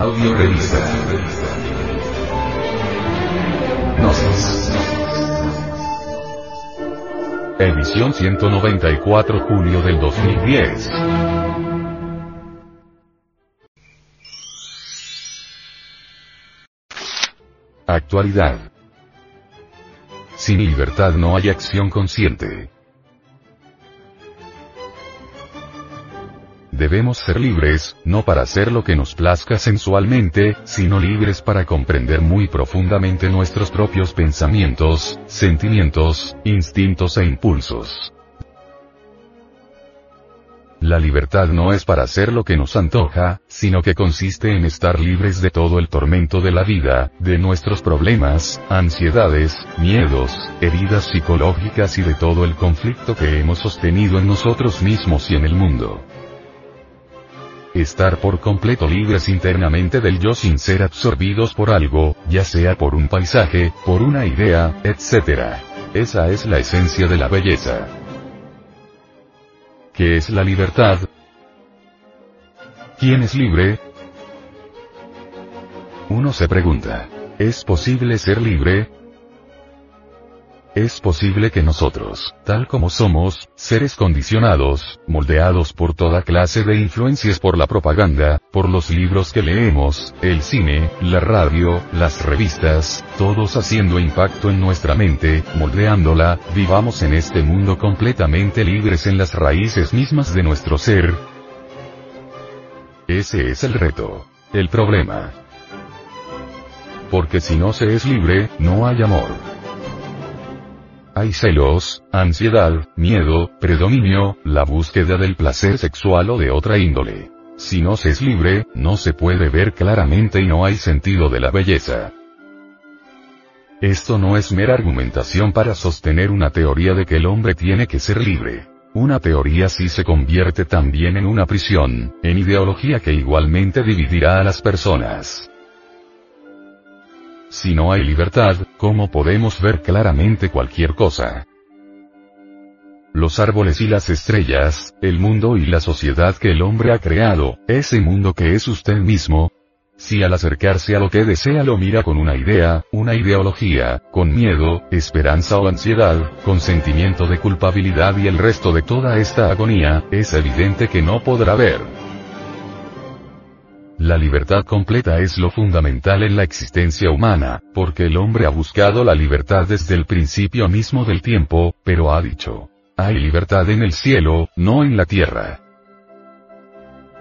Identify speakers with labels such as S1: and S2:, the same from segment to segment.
S1: Audio revista. Gnosis. Edición 194 julio del 2010. Actualidad. Sin libertad no hay acción consciente. Debemos ser libres, no para hacer lo que nos plazca sensualmente, sino libres para comprender muy profundamente nuestros propios pensamientos, sentimientos, instintos e impulsos. La libertad no es para hacer lo que nos antoja, sino que consiste en estar libres de todo el tormento de la vida, de nuestros problemas, ansiedades, miedos, heridas psicológicas y de todo el conflicto que hemos sostenido en nosotros mismos y en el mundo. Estar por completo libres internamente del yo sin ser absorbidos por algo, ya sea por un paisaje, por una idea, etc. Esa es la esencia de la belleza. ¿Qué es la libertad? ¿Quién es libre? Uno se pregunta, ¿es posible ser libre? Es posible que nosotros, tal como somos, seres condicionados, moldeados por toda clase de influencias por la propaganda, por los libros que leemos, el cine, la radio, las revistas, todos haciendo impacto en nuestra mente, moldeándola, vivamos en este mundo completamente libres en las raíces mismas de nuestro ser. Ese es el reto. El problema. Porque si no se es libre, no hay amor. Hay celos, ansiedad, miedo, predominio, la búsqueda del placer sexual o de otra índole. Si no se es libre, no se puede ver claramente y no hay sentido de la belleza. Esto no es mera argumentación para sostener una teoría de que el hombre tiene que ser libre. Una teoría sí se convierte también en una prisión, en ideología que igualmente dividirá a las personas. Si no hay libertad, ¿cómo podemos ver claramente cualquier cosa? Los árboles y las estrellas, el mundo y la sociedad que el hombre ha creado, ese mundo que es usted mismo, si al acercarse a lo que desea lo mira con una idea, una ideología, con miedo, esperanza o ansiedad, con sentimiento de culpabilidad y el resto de toda esta agonía, es evidente que no podrá ver. La libertad completa es lo fundamental en la existencia humana, porque el hombre ha buscado la libertad desde el principio mismo del tiempo, pero ha dicho, hay libertad en el cielo, no en la tierra.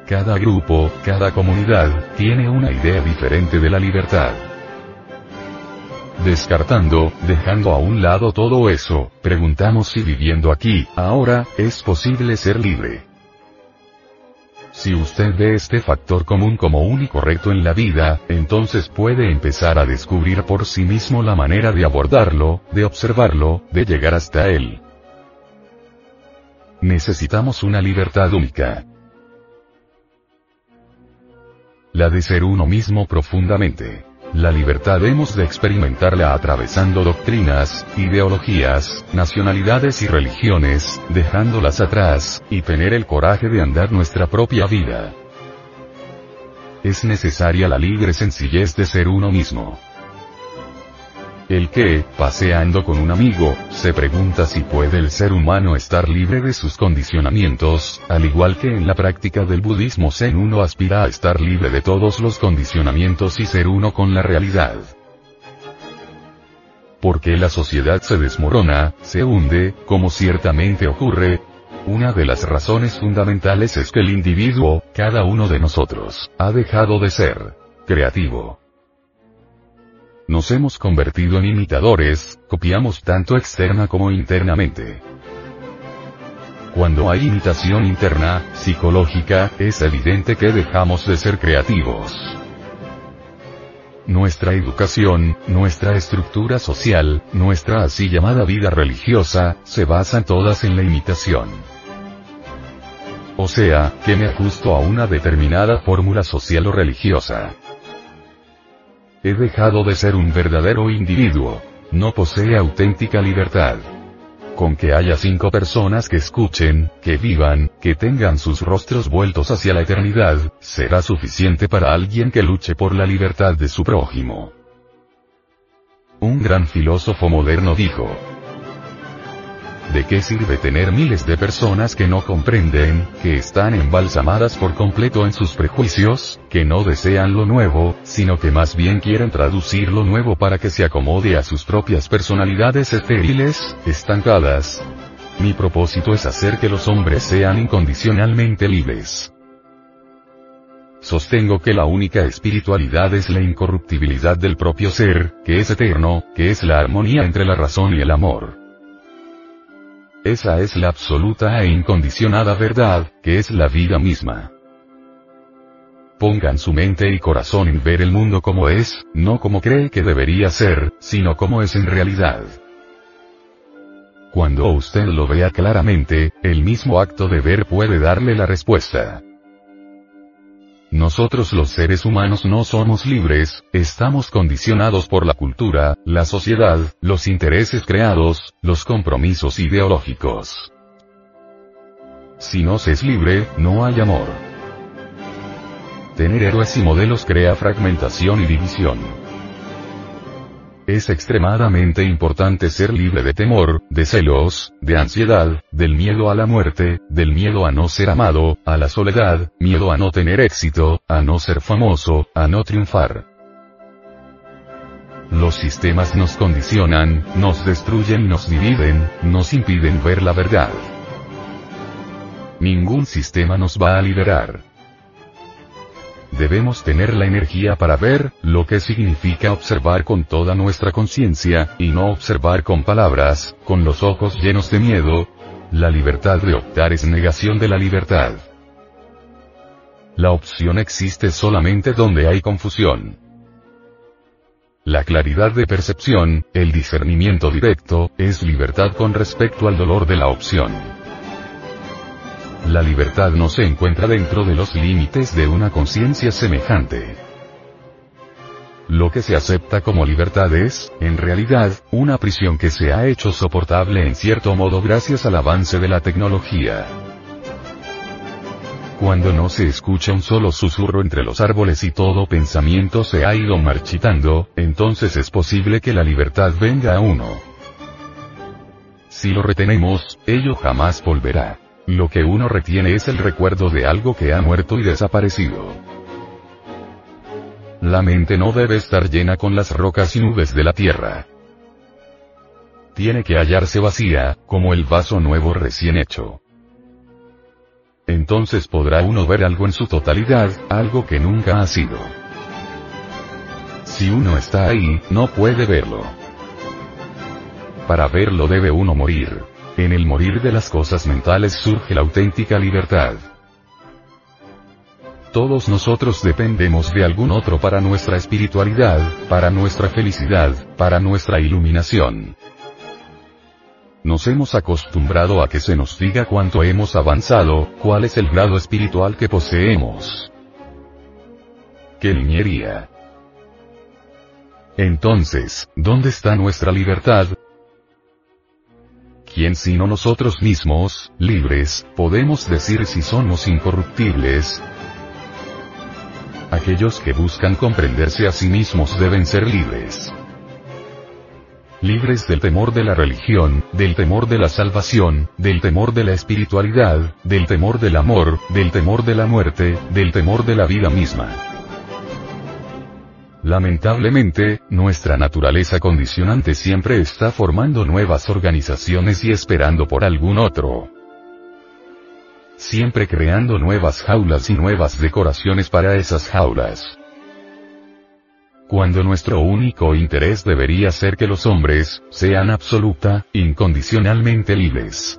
S1: Cada grupo, cada comunidad, tiene una idea diferente de la libertad. Descartando, dejando a un lado todo eso, preguntamos si viviendo aquí, ahora, es posible ser libre. Si usted ve este factor común como único recto en la vida, entonces puede empezar a descubrir por sí mismo la manera de abordarlo, de observarlo, de llegar hasta él. Necesitamos una libertad única. La de ser uno mismo profundamente. La libertad hemos de experimentarla atravesando doctrinas, ideologías, nacionalidades y religiones, dejándolas atrás, y tener el coraje de andar nuestra propia vida. Es necesaria la libre sencillez de ser uno mismo. El que, paseando con un amigo, se pregunta si puede el ser humano estar libre de sus condicionamientos, al igual que en la práctica del budismo Zen uno aspira a estar libre de todos los condicionamientos y ser uno con la realidad. Porque la sociedad se desmorona, se hunde, como ciertamente ocurre, una de las razones fundamentales es que el individuo, cada uno de nosotros, ha dejado de ser creativo. Nos hemos convertido en imitadores, copiamos tanto externa como internamente. Cuando hay imitación interna, psicológica, es evidente que dejamos de ser creativos. Nuestra educación, nuestra estructura social, nuestra así llamada vida religiosa, se basan todas en la imitación. O sea, que me ajusto a una determinada fórmula social o religiosa. He dejado de ser un verdadero individuo. No posee auténtica libertad. con que haya cinco personas que escuchen, que vivan, que tengan sus rostros vueltos hacia la eternidad, será suficiente para alguien que luche por la libertad de su prójimo. Un gran filósofo moderno dijo, ¿De qué sirve tener miles de personas que no comprenden, que están embalsamadas por completo en sus prejuicios, que no desean lo nuevo, sino que más bien quieren traducir lo nuevo para que se acomode a sus propias personalidades estériles, estancadas? Mi propósito es hacer que los hombres sean incondicionalmente libres. Sostengo que la única espiritualidad es la incorruptibilidad del propio ser, que es eterno, que es la armonía entre la razón y el amor. Esa es la absoluta e incondicionada verdad, que es la vida misma. Pongan su mente y corazón en ver el mundo como es, no como cree que debería ser, sino como es en realidad. Cuando usted lo vea claramente, el mismo acto de ver puede darle la respuesta. Nosotros los seres humanos no somos libres, estamos condicionados por la cultura, la sociedad, los intereses creados, los compromisos ideológicos. Si no se es libre, no hay amor. Tener héroes y modelos crea fragmentación y división. Es extremadamente importante ser libre de temor, de celos, de ansiedad, del miedo a la muerte, del miedo a no ser amado, a la soledad, miedo a no tener éxito, a no ser famoso, a no triunfar. Los sistemas nos condicionan, nos destruyen, nos dividen, nos impiden ver la verdad. Ningún sistema nos va a liberar. Debemos tener la energía para ver, lo que significa observar con toda nuestra conciencia, y no observar con palabras, con los ojos llenos de miedo. La libertad de optar es negación de la libertad. La opción existe solamente donde hay confusión. La claridad de percepción, el discernimiento directo, es libertad con respecto al dolor de la opción. La libertad no se encuentra dentro de los límites de una conciencia semejante. Lo que se acepta como libertad es, en realidad, una prisión que se ha hecho soportable en cierto modo gracias al avance de la tecnología. Cuando no se escucha un solo susurro entre los árboles y todo pensamiento se ha ido marchitando, entonces es posible que la libertad venga a uno. Si lo retenemos, ello jamás volverá. Lo que uno retiene es el recuerdo de algo que ha muerto y desaparecido. La mente no debe estar llena con las rocas y nubes de la tierra. Tiene que hallarse vacía, como el vaso nuevo recién hecho. Entonces podrá uno ver algo en su totalidad, algo que nunca ha sido. Si uno está ahí, no puede verlo. Para verlo debe uno morir. En el morir de las cosas mentales surge la auténtica libertad. Todos nosotros dependemos de algún otro para nuestra espiritualidad, para nuestra felicidad, para nuestra iluminación. Nos hemos acostumbrado a que se nos diga cuánto hemos avanzado, cuál es el grado espiritual que poseemos. ¡Qué niñería! Entonces, ¿dónde está nuestra libertad? ¿Quién sino nosotros mismos, libres, podemos decir si somos incorruptibles? Aquellos que buscan comprenderse a sí mismos deben ser libres. Libres del temor de la religión, del temor de la salvación, del temor de la espiritualidad, del temor del amor, del temor de la muerte, del temor de la vida misma. Lamentablemente, nuestra naturaleza condicionante siempre está formando nuevas organizaciones y esperando por algún otro. Siempre creando nuevas jaulas y nuevas decoraciones para esas jaulas. Cuando nuestro único interés debería ser que los hombres, sean absoluta, incondicionalmente libres.